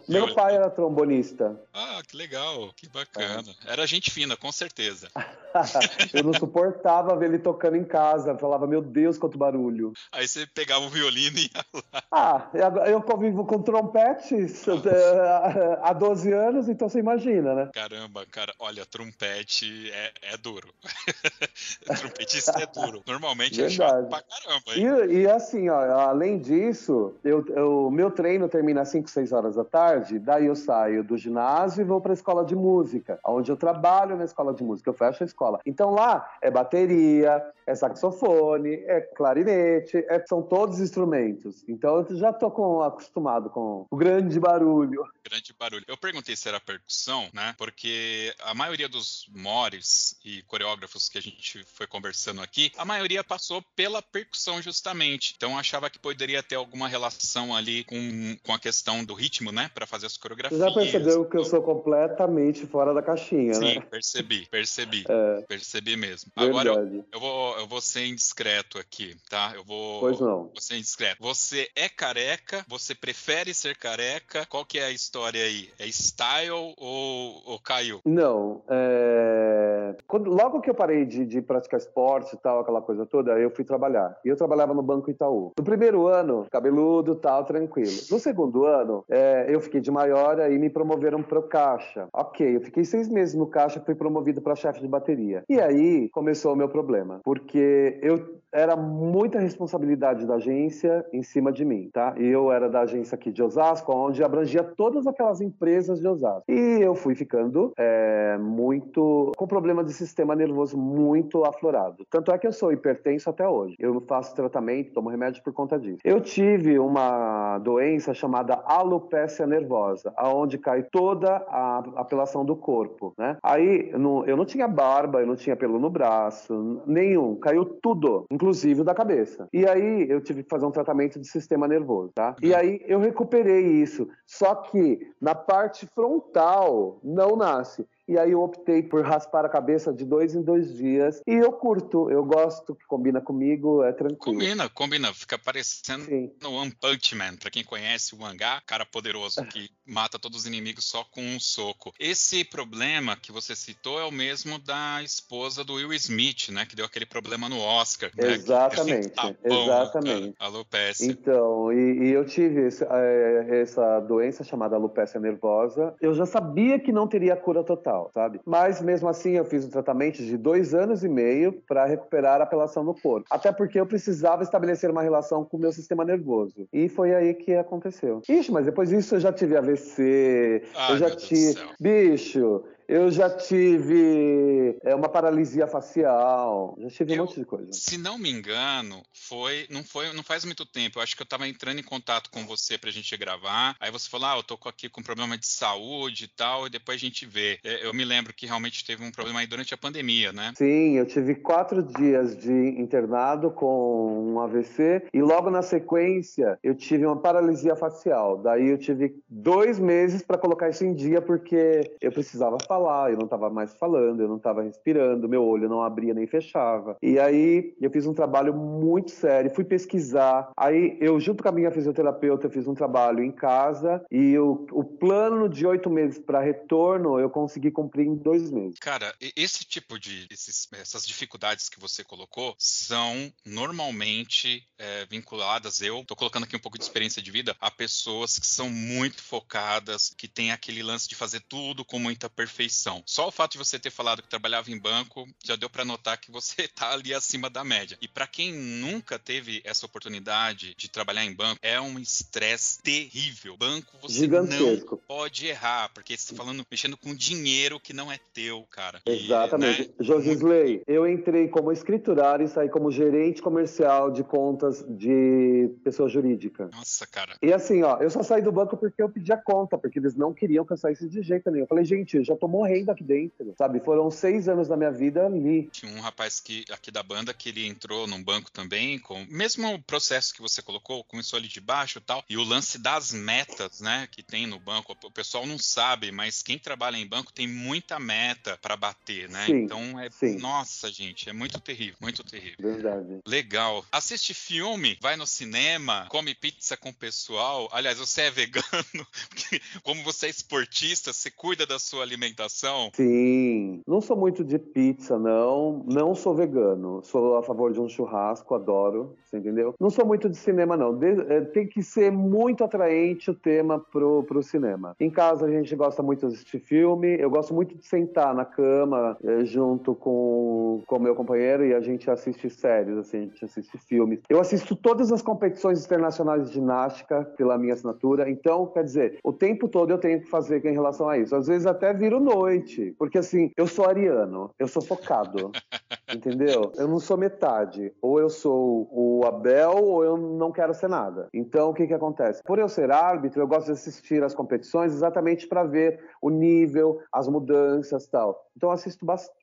Meu pai era trombonista. Ah, que legal, que bacana. Era gente fina, com certeza. eu não suportava ver ele tocando em casa. Falava, meu Deus, quanto barulho. Aí você pegava o violino e ia lá. Ah, eu- convivo com trompetes eh, há 12 anos, então você imagina, né? Caramba, cara, olha, trompete é, é duro. Trompetista é duro. Normalmente é chato Verdade. pra caramba? E, e assim, ó, além disso, eu- meu treino termina às 5, 6 horas da tarde, daí eu saio do ginásio e vou para a escola de música, onde eu trabalho na escola de música, eu fecho a escola. Então lá é bateria, é saxofone, é clarinete, é- são todos instrumentos. Então eu já tô com- acostumado com o grande barulho. grande barulho. Eu perguntei se era percussão, né? Porque a maioria dos mores e coreógrafos que a gente foi conversando aqui, a maioria passou pela percussão justamente. Então eu achava que poderia ter alguma relação ali com, com a questão do ritmo, né? Pra fazer as Você coreografias. já percebeu que eu sou completamente fora da caixinha, Sim, né? percebi, percebi. É, Percebi mesmo. Agora eu, verdade. eu vou, eu vou ser indiscreto aqui, tá? Eu vou. Pois não. Vou ser indiscreto. Você é careca? Você prefere ser careca? Qual que é a história aí? É style ou, ou caiu? Não, é... Quando- logo que eu parei de, de praticar esporte e tal, aquela coisa toda, eu fui trabalhar. E eu trabalhava no Banco Itaú. No primeiro ano, cabeludo, tal, tranquilo. No segundo ano, é, eu fiquei de maior e me promoveram para o caixa. Ok, eu fiquei seis meses no caixa, fui promovido para chefe de bateria. E aí começou o meu problema, porque eu era muita responsabilidade da agência em cima de mim, tá? E eu era da agência aqui de Osasco, onde abrangia todas aquelas empresas de Osasco. E eu fui ficando é, muito com problema de sistema nervoso muito aflorado. Tanto é que eu sou hipertenso até hoje. Eu faço tratamento, tomo remédio por conta disso. Eu tive uma doença chamada alopécia nervosa, aonde cai toda a apelação do corpo, né? Aí eu não, eu não tinha barba, eu não tinha pelo no braço, nenhum, caiu tudo, inclusive o da cabeça. E aí eu tive que fazer um tratamento de sistema nervoso, tá? E aí eu recuperei isso, só que na parte frontal não nasce. E aí eu optei por raspar a cabeça de dois em dois dias. E eu curto, eu gosto, que combina comigo, é tranquilo. Combina, combina. Fica parecendo Sim. no One Punch Man, pra quem conhece o mangá, cara poderoso que mata todos os inimigos só com um soco. Esse problema que você citou é o mesmo da esposa do Will Smith, né? Que deu aquele problema no Oscar. Né? Exatamente, exatamente. Cara, a alopecia. Então, e, e eu tive esse, é, essa doença chamada alopecia nervosa. Eu já sabia que não teria cura total, sabe? Mas mesmo assim eu fiz um tratamento de dois anos e meio para recuperar a apelação no corpo. Até porque eu precisava estabelecer uma relação com o meu sistema nervoso. E foi aí que aconteceu. Ixi, mas depois disso eu já tive AVC, eu já tive. Bicho, eu já tive é, uma paralisia facial, já tive eu, um monte de coisa. Se não me engano, foi não foi não faz muito tempo. Eu acho que eu estava entrando em contato com você para a gente gravar. Aí você falou, ah, eu tô aqui com problema de saúde e tal, e depois a gente vê. É, eu me lembro que realmente teve um problema aí durante a pandemia, né? Sim, eu tive quatro dias de internado com um AVC e logo na sequência eu tive uma paralisia facial. Daí eu tive dois meses para colocar isso em dia porque eu precisava falar falar, eu não estava mais falando, eu não estava respirando, meu olho não abria nem fechava. E aí eu fiz um trabalho muito sério, fui pesquisar. Aí eu, junto com a minha fisioterapeuta, fiz um trabalho em casa e o, o plano de oito meses para retorno eu consegui cumprir em dois meses. Cara, esse tipo de esses, essas dificuldades que você colocou são normalmente é, vinculadas, eu estou colocando aqui um pouco de experiência de vida, a pessoas que são muito focadas, que têm aquele lance de fazer tudo com muita perfeição só o fato de você ter falado que trabalhava em banco já deu para notar que você está ali acima da média. E para quem nunca teve essa oportunidade de trabalhar em banco, é um estresse terrível. Banco você Gigantesco. não pode errar, porque você está falando, mexendo com dinheiro que não é teu, cara. Exatamente. né? Josisley, eu entrei como escriturário e saí como gerente comercial de contas de pessoa jurídica. Nossa, cara. E assim, ó, eu só saí do banco porque eu pedi a conta, porque eles não queriam que eu saísse de jeito nenhum. Eu falei, gente, eu já tomou morrendo aqui dentro, sabe? Foram seis anos da minha vida ali. Tinha um rapaz que, aqui da banda que ele entrou num banco também, com mesmo o processo que você colocou, começou ali de baixo e tal, e o lance das metas, né, que tem no banco, o pessoal não sabe, mas quem trabalha em banco tem muita meta para bater, né? Sim, então é, sim. nossa, gente, é muito terrível, muito terrível. Verdade. Legal. Assiste filme, vai no cinema, come pizza com o pessoal. Aliás, você é vegano, como você é esportista, você cuida da sua alimentação Sim. Não sou muito de pizza, não. Não sou vegano. Sou a favor de um churrasco, adoro. Você entendeu? Não sou muito de cinema, não. De, é, tem que ser muito atraente o tema pro, pro cinema. Em casa a gente gosta muito de assistir filme. Eu gosto muito de sentar na cama é, junto com o meu companheiro e a gente assiste séries, assim, a gente assiste filmes. Eu assisto todas as competições internacionais de ginástica pela minha assinatura. Então, quer dizer, o tempo todo eu tenho que fazer em relação a isso. Às vezes até viro noite. Porque assim, eu sou ariano, eu sou focado. entendeu? Eu não sou metade. Ou eu sou o Abel ou eu não quero ser nada. Então, o que que acontece? Por eu ser árbitro, eu gosto de assistir as competições exatamente para ver o nível, as mudanças tal. Então, eu assisto bastante,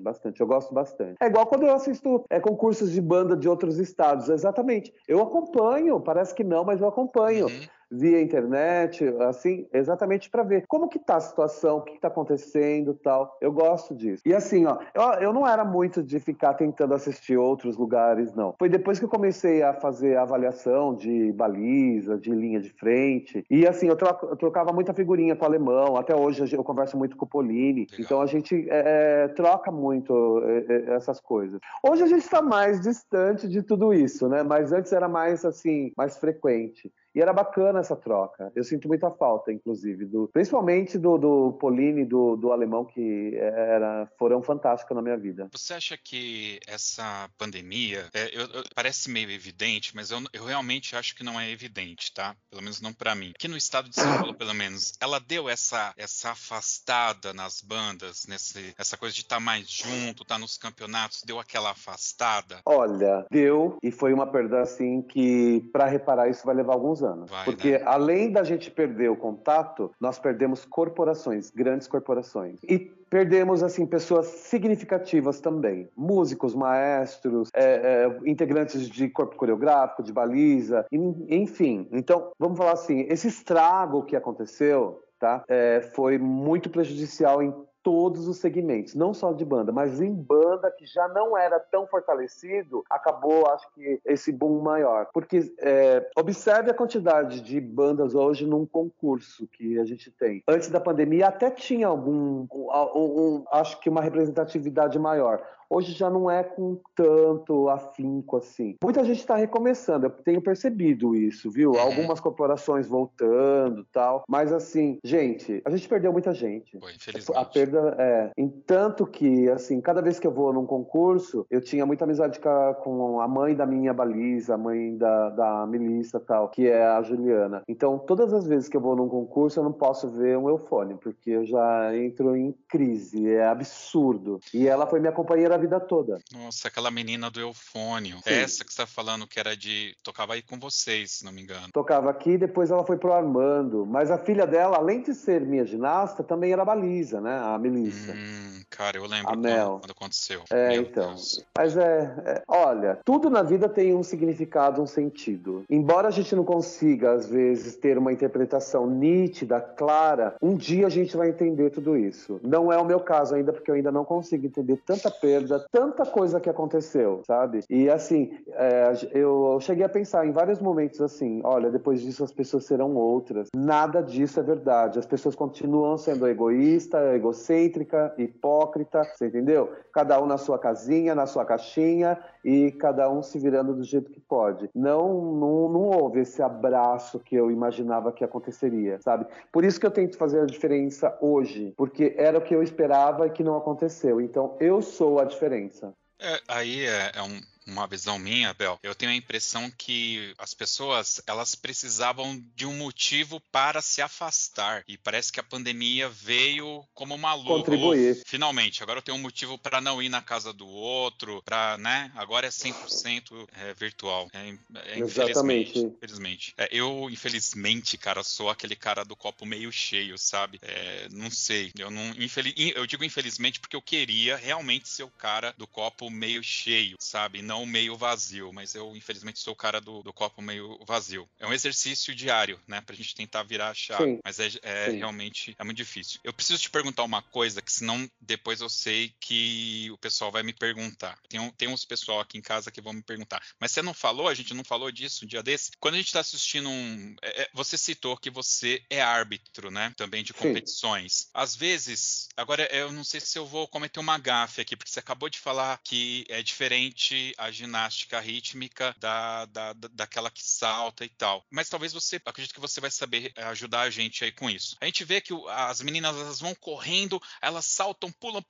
bastante. Eu gosto bastante. É igual quando eu assisto é, concursos de banda de outros estados. Exatamente. Eu acompanho, parece que não, mas eu acompanho. Uhum via internet, assim, exatamente para ver como que tá a situação, o que está acontecendo tal. Eu gosto disso. E assim, ó, eu, eu não era muito de ficar tentando assistir outros lugares, não. Foi depois que eu comecei a fazer a avaliação de baliza, de linha de frente. E assim, eu, troco, eu trocava muita figurinha com o alemão. Até hoje eu converso muito com o Polini. Então a gente é, é troca muito é, é, essas coisas. Hoje a gente está mais distante de tudo isso, né? Mas antes era mais assim, mais frequente. E era bacana essa troca. Eu sinto muita falta, inclusive, do, principalmente do, do Polini, do, do alemão, que era, foram fantásticos na minha vida. Você acha que essa pandemia, é, eu, eu, parece meio evidente, mas eu, eu, realmente acho que não é evidente, tá? Pelo menos não para mim. Aqui no estado de São Paulo, pelo menos, ela deu essa, essa afastada nas bandas, nesse, essa coisa de estar tá mais junto, estar tá nos campeonatos, deu aquela afastada? Olha, deu, e foi uma perda assim que, para reparar isso, vai levar alguns anos. Vai, Porque né? além da gente perder o contato, nós perdemos corporações, grandes corporações. E perdemos assim pessoas significativas também, músicos, maestros, é, é, integrantes de corpo coreográfico, de baliza, enfim. Então, vamos falar assim, esse estrago que aconteceu, tá, é, foi muito prejudicial em todos os segmentos, não só de banda, mas em banda que já não era tão fortalecido, acabou, acho que, esse boom maior. Porque é, observe a quantidade de bandas hoje num concurso que a gente tem. Antes da pandemia até tinha algum, um, um, acho que uma representatividade maior. Hoje já não é com tanto afinco assim. Muita gente está recomeçando, eu tenho percebido isso, viu? Uhum. Algumas corporações voltando tal. Mas assim, gente, a gente perdeu muita gente. Pô, infelizmente. A perda é. Entanto que, assim, cada vez que eu vou num concurso, eu tinha muita amizade com a mãe da minha baliza, a mãe da, da Melissa tal, que é a Juliana. Então, todas as vezes que eu vou num concurso, eu não posso ver um eufone, porque eu já entro em crise. É absurdo. E ela foi minha companheira vida toda. Nossa, aquela menina do Eufônio. Sim. Essa que você tá falando que era de. tocava aí com vocês, se não me engano. Tocava aqui, depois ela foi pro Armando. Mas a filha dela, além de ser minha ginasta, também era baliza, né? A Melissa. Hum, cara, eu lembro a Mel. quando aconteceu. É, Meu então. Deus. Mas é, é. Olha, tudo na vida tem um significado, um sentido. Embora a gente não consiga, às vezes, ter uma interpretação nítida, clara, um dia a gente vai entender tudo isso. Não é o meu caso ainda, porque eu ainda não consigo entender tanta perda tanta coisa que aconteceu, sabe? E assim, é, eu cheguei a pensar em vários momentos assim: olha, depois disso as pessoas serão outras. Nada disso é verdade. As pessoas continuam sendo egoísta, egocêntrica, hipócrita, você entendeu? Cada um na sua casinha, na sua caixinha e cada um se virando do jeito que pode. Não, não, não houve esse abraço que eu imaginava que aconteceria, sabe? Por isso que eu tento fazer a diferença hoje, porque era o que eu esperava e que não aconteceu. Então eu sou a diferença. É, aí é, é um, uma visão minha, Bel, eu tenho a impressão que as pessoas elas precisavam de um motivo para se afastar e parece que a pandemia veio como uma luva. Contribuir. Finalmente, agora eu tenho um motivo para não ir na casa do outro, para, né? Agora é 100% é, virtual. É, é, Exatamente. Infelizmente. É, eu, infelizmente, cara, sou aquele cara do copo meio cheio, sabe? É, não sei. Eu não, infeliz, eu digo infelizmente porque eu queria realmente ser o cara do copo meio cheio, sabe? não meio vazio, mas eu infelizmente sou o cara do, do copo meio vazio. É um exercício diário, né, pra gente tentar virar a chave, Sim. mas é, é realmente é muito difícil. Eu preciso te perguntar uma coisa que senão depois eu sei que o pessoal vai me perguntar. Tem, tem uns pessoal aqui em casa que vão me perguntar, mas você não falou, a gente não falou disso um dia desse? Quando a gente tá assistindo um... É, é você citou que você é árbitro, né, também de competições. Sim. Às vezes, agora eu não sei se eu vou cometer uma gafe aqui, porque você acabou de falar que é diferente a ginástica rítmica da, da, daquela que salta e tal. Mas talvez você, acredito que você vai saber eh, ajudar a gente aí com isso. A gente vê que as meninas elas vão correndo, elas saltam, pulam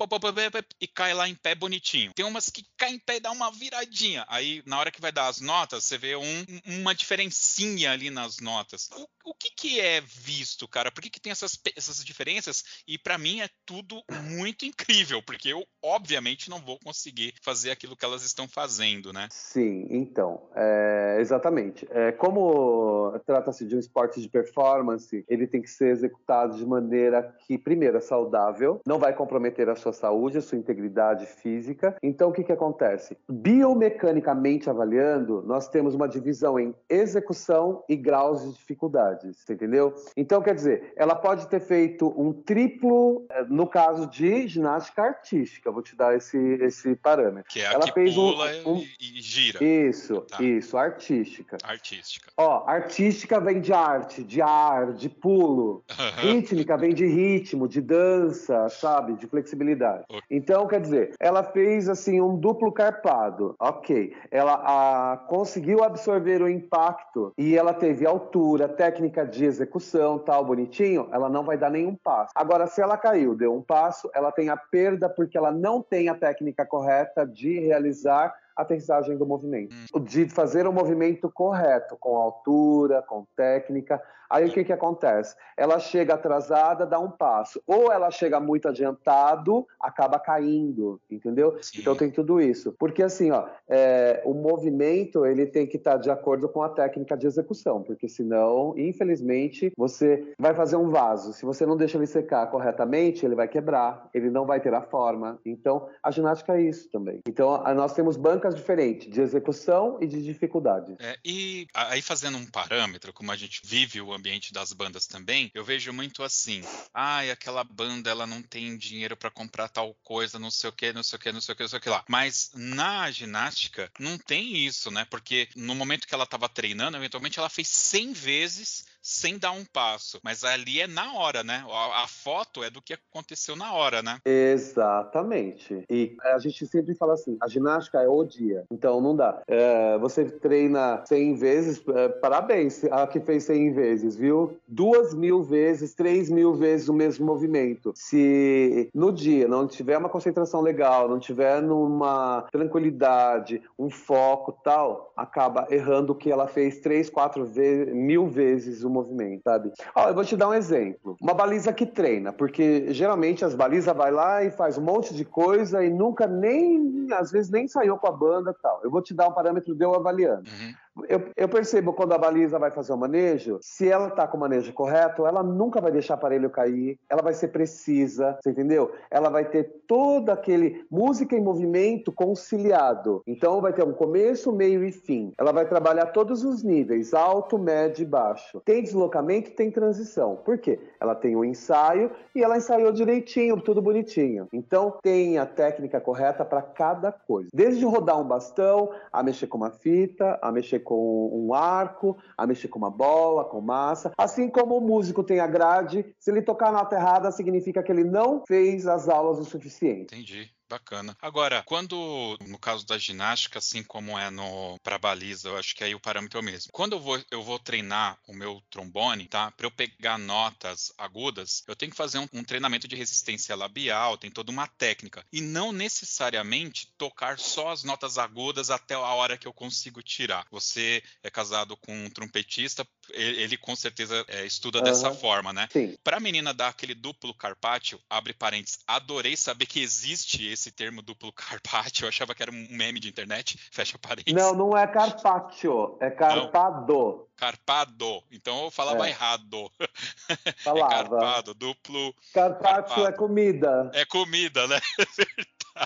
e cai lá em pé bonitinho. Tem umas que caem em pé e dá uma viradinha. Aí na hora que vai dar as notas, você vê um, uma diferencinha ali nas notas. O, o que que é visto, cara? Por que que tem essas, essas diferenças? E para mim é tudo muito incrível, porque eu obviamente não vou conseguir fazer aquilo que elas estão fazendo fazendo, né? Sim, então, é, exatamente. É, como trata-se de um esporte de performance, ele tem que ser executado de maneira que, primeiro, é saudável, não vai comprometer a sua saúde, a sua integridade física. Então, o que, que acontece? Biomecanicamente avaliando, nós temos uma divisão em execução e graus de dificuldades, entendeu? Então, quer dizer, ela pode ter feito um triplo, é, no caso de ginástica artística, vou te dar esse, esse parâmetro. Que é a ela que fez pula um, um... e gira. Isso, tá. isso, artística. Artística. Ó, artística vem de arte, de ar, de pulo. Rítmica vem de ritmo, de dança, sabe? De flexibilidade. Okay. Então, quer dizer, ela fez assim um duplo carpado. Ok. Ela a, conseguiu absorver o impacto e ela teve altura, técnica de execução, tal, bonitinho. Ela não vai dar nenhum passo. Agora, se ela caiu, deu um passo, ela tem a perda porque ela não tem a técnica correta de realizar aterrissagem do movimento. Hum. De fazer o movimento correto, com altura, com técnica. Aí o que, que acontece? Ela chega atrasada, dá um passo. Ou ela chega muito adiantado, acaba caindo, entendeu? Sim. Então tem tudo isso. Porque assim, ó, é, o movimento ele tem que estar de acordo com a técnica de execução, porque senão, infelizmente, você vai fazer um vaso. Se você não deixa ele secar corretamente, ele vai quebrar, ele não vai ter a forma. Então, a ginástica é isso também. Então, nós temos bancos dinâmicas diferentes de execução e de dificuldade. É, e aí fazendo um parâmetro, como a gente vive o ambiente das bandas também, eu vejo muito assim, ai, ah, aquela banda ela não tem dinheiro para comprar tal coisa, não sei o que, não sei o que, não sei o que, não sei o que lá. Mas na ginástica não tem isso, né? Porque no momento que ela estava treinando, eventualmente ela fez 100 vezes sem dar um passo. Mas ali é na hora, né? A, a, foto é do que aconteceu na hora, né? Exatamente. E a gente sempre fala assim: a ginástica é o dia. Então não dá. É, você treina 100 vezes, é, parabéns a que fez 100 vezes, viu? Duas mil vezes, três mil vezes o mesmo movimento. Se no dia não tiver uma concentração legal, não tiver numa tranquilidade, um foco tal, acaba errando o que ela fez três, quatro vezes, mil vezes o movimento, sabe? Ó, eu vou te dar um exemplo. Uma baliza que treina, porque geralmente as balizas vai lá e faz um monte de coisa e nunca nem, às vezes nem saiu com a banda tal. Eu vou te dar um parâmetro de eu avaliando. Uhum. Eu, eu, percebo quando a baliza vai fazer o manejo, se ela tá com o manejo correto, ela nunca vai deixar o aparelho cair, ela vai ser precisa, você entendeu? Ela vai ter todo aquele música em movimento conciliado. Então vai ter um começo, meio e fim. Ela vai trabalhar todos os níveis, alto, médio e baixo. Tem deslocamento, tem transição. Por quê? Ela tem um ensaio e ela ensaiou direitinho, tudo bonitinho. Então tem a técnica correta para cada coisa. Desde rodar um bastão, a mexer com uma fita, a mexer com um arco, a mexer com uma bola, com massa. Assim como o músico tem a grade, se ele tocar a nota significa que ele não fez as aulas o suficiente. Entendi. Bacana. Agora, quando, no caso da ginástica, assim como é no para baliza, eu acho que aí o parâmetro é o mesmo. Quando eu vou, eu vou treinar o meu trombone, tá? Para eu pegar notas agudas, eu tenho que fazer um, um, treinamento de resistência labial, tem toda uma técnica. E não necessariamente tocar só as notas agudas até a hora que eu consigo tirar. Você é casado com um trompetista, ele, ele com certeza é, estuda uhum. dessa forma, né? Sim. Para a menina dar aquele duplo carpaccio, abre parênteses, adorei saber que existe esse termo duplo carpaccio, eu achava que era um meme de internet, fecha parênteses. Não, não é carpaccio, é carpado. Não. Carpado. Então eu falava é. errado. Falava. É carpado, duplo. Carpaccio é comida. É comida, né?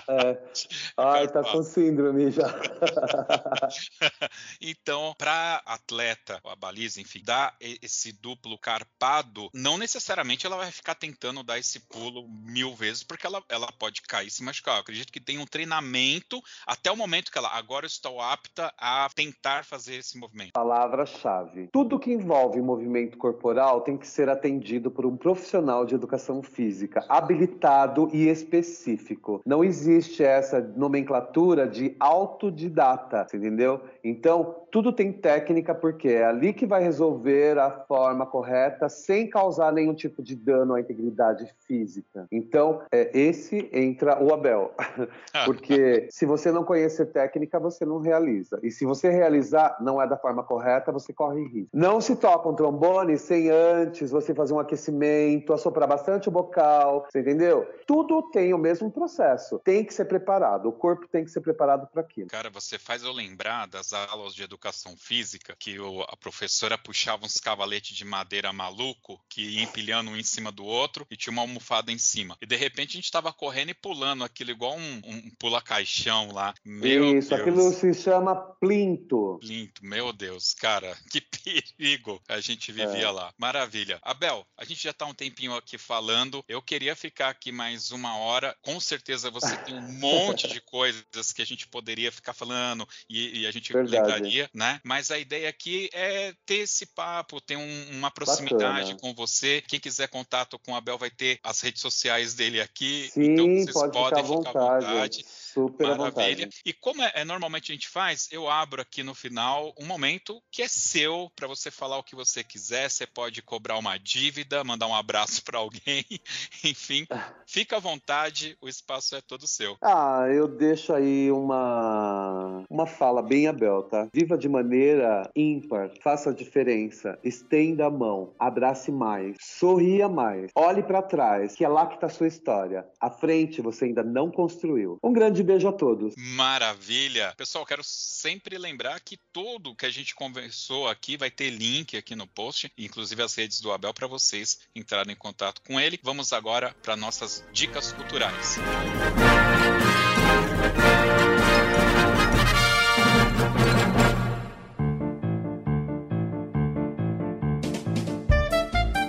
É. Ai, tá com síndrome já. então, para atleta, a baliza, enfim, dar esse duplo carpado, não necessariamente ela vai ficar tentando dar esse pulo mil vezes, porque ela, ela pode cair e se machucar. Eu acredito que tem um treinamento até o momento que ela agora estou apta a tentar fazer esse movimento. Palavra-chave. Tudo que envolve movimento corporal tem que ser atendido por um profissional de educação física habilitado e específico. Não existe existe essa nomenclatura de autodidata, entendeu? Então, tudo tem técnica porque é ali que vai resolver a forma correta sem causar nenhum tipo de dano à integridade física. Então, é, esse entra o Abel. porque se você não conhecer técnica, você não realiza. E se você realizar, não é da forma correta, você corre risco. Não se toca um trombone sem antes você fazer um aquecimento, assoprar bastante o bocal, você entendeu? Tudo tem o mesmo processo tem que ser preparado, o corpo tem que ser preparado para aquilo. Cara, você faz eu lembrar das aulas de educação física, que o, a professora puxava uns cavaletes de madeira maluco, que ia empilhando um em cima do outro e tinha uma almofada em cima. E de repente a gente estava correndo e pulando aquilo igual um, um pula-caixão lá. Meu Isso, Deus. aquilo se chama plinto. Plinto, meu Deus, cara, que perigo a gente vivia é. lá. Maravilha. Abel, a gente já está um tempinho aqui falando. Eu queria ficar aqui mais uma hora. Com certeza você tem um monte de coisas que a gente poderia ficar falando e, e a gente Verdade. lembraria, né? Mas a ideia aqui é ter esse papo, ter um, uma proximidade Bacana. com você. Quem quiser contato com o Abel vai ter as redes sociais dele aqui. Sim, então vocês pode podem ficar à vontade. vontade. Super Maravilha. E como é, é, normalmente a gente faz, eu abro aqui no final um momento que é seu para você falar o que você quiser. Você pode cobrar uma dívida, mandar um abraço para alguém, enfim, fica à vontade. O espaço é todo seu. Ah, eu deixo aí uma uma fala bem Abel, tá? Viva de maneira ímpar, faça a diferença, estenda a mão, abrace mais, sorria mais, olhe para trás, que é lá que está sua história. À frente você ainda não construiu. Um grande beijo a todos. Maravilha. Pessoal, quero sempre lembrar que tudo que a gente conversou aqui vai ter link aqui no post, inclusive as redes do Abel para vocês entrarem em contato com ele. Vamos agora para nossas dicas culturais.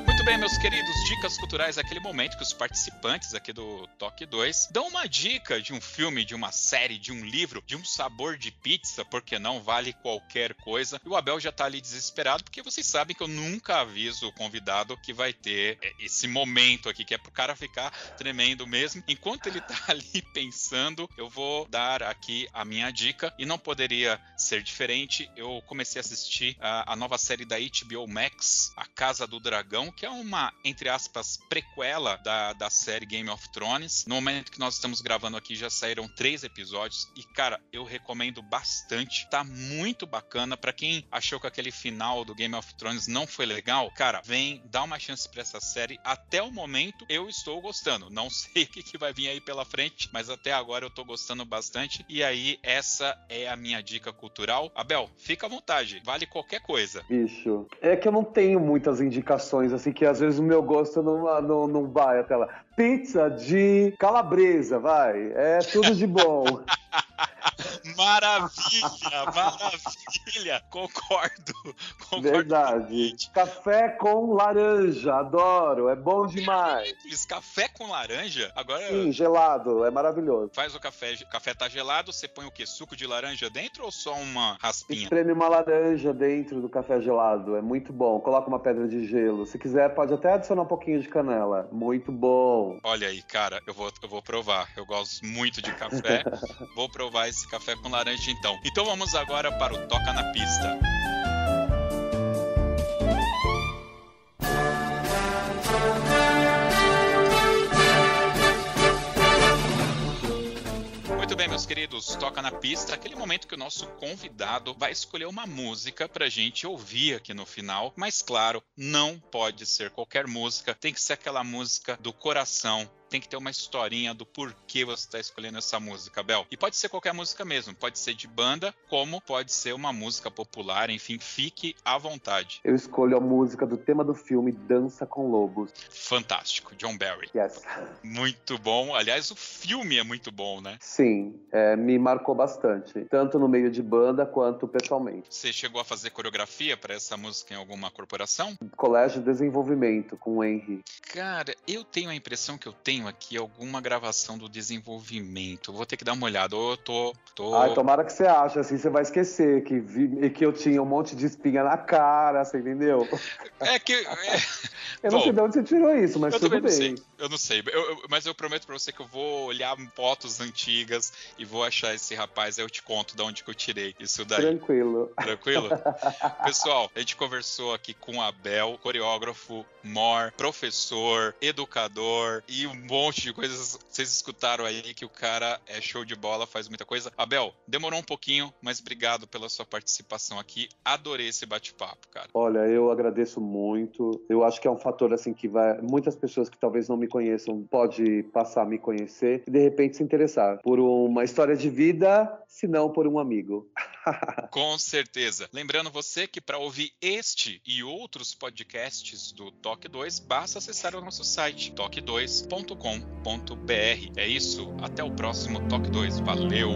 Muito bem, meus queridos, dicas culturais, aquele momento que os participantes aqui do Toque 2 dão uma dica de um filme, de uma série, de um livro, de um sabor de pizza, porque não vale qualquer coisa. E o Abel já tá ali desesperado, porque vocês sabem que eu nunca aviso o convidado que vai ter é, esse momento aqui, que é pro cara ficar tremendo mesmo. Enquanto ele tá ali pensando, eu vou dar aqui a minha dica, e não poderia ser diferente. Eu comecei a assistir a, a nova série da HBO Max, A Casa do Dragão, que é uma, entre aspas, prequela da, da série Game of Thrones. No momento que nós estamos gravando aqui, já saíram três episódios e, cara, eu recomendo bastante. Tá muito bacana. para quem achou que aquele final do Game of Thrones não foi legal, cara, vem, dá uma chance pra essa série. Até o momento, eu estou gostando. Não sei o que, que vai vir aí pela frente, mas até agora eu tô gostando bastante. E aí, essa é a minha dica cultural. Abel, fica à vontade, vale qualquer coisa. Bicho, é que eu não tenho muitas indicações, assim, que às vezes o meu gosto não, não, não vai até lá. Pizza de calabresa, vai. É tudo de bom. Maravilha, maravilha. Concordo. concordo Verdade. Café com laranja, adoro. É bom demais. Simples, café com laranja? Agora. Sim, gelado. É maravilhoso. Faz o café. O café tá gelado, você põe o quê? Suco de laranja dentro ou só uma raspinha? Espreme uma laranja dentro do café gelado. É muito bom. Coloca uma pedra de gelo. Se quiser, pode até adicionar um pouquinho de canela. Muito bom. Olha aí, cara, eu vou, eu vou provar. Eu gosto muito de café. vou provar esse café com laranja então. Então vamos agora para o Toca na Pista. Bem, meus queridos, toca na pista, aquele momento que o nosso convidado vai escolher uma música pra gente ouvir aqui no final. Mas claro, não pode ser qualquer música, tem que ser aquela música do coração, tem que ter uma historinha do porquê você está escolhendo essa música, Bel. E pode ser qualquer música mesmo, pode ser de banda, como pode ser uma música popular, enfim, fique à vontade. Eu escolho a música do tema do filme Dança com Lobos. Fantástico, John Barry. Yes. Muito bom. Aliás, o filme é muito bom, né? Sim, é, me marcou bastante, tanto no meio de banda quanto pessoalmente. Você chegou a fazer coreografia para essa música em alguma corporação? Colégio de Desenvolvimento com o Henry. Cara, eu tenho a impressão que eu tenho aqui alguma gravação do desenvolvimento. Vou ter que dar uma olhada. Ou eu tô. tô... Ai, tomara que você ache, assim você vai esquecer que, vi, que eu tinha um monte de espinha na cara, você entendeu? É que. É... eu não Bom, sei de onde você tirou isso, mas tudo bem. Não sei. Eu não sei. Eu, eu, mas eu prometo pra você que eu vou olhar fotos antigas e vou achar esse rapaz. Aí eu te conto de onde que eu tirei isso daí. Tranquilo. Tranquilo? Pessoal, a gente conversou aqui com Abel, coreógrafo, mor, professor, educador e um monte de coisas. Vocês escutaram aí que o cara é show de bola, faz muita coisa. Abel, demorou um pouquinho, mas obrigado pela sua participação aqui. Adorei esse bate-papo, cara. Olha, eu agradeço muito. Eu acho que é um fator assim que vai. Muitas pessoas que talvez não me conheçam pode passar a me conhecer e de repente se interessar por uma história de vida, se não por um amigo. Com certeza. Lembrando você que para ouvir este e outros podcasts do Toque 2, basta acessar o nosso site toque2.com.br. É isso, até o próximo Toque 2. Valeu!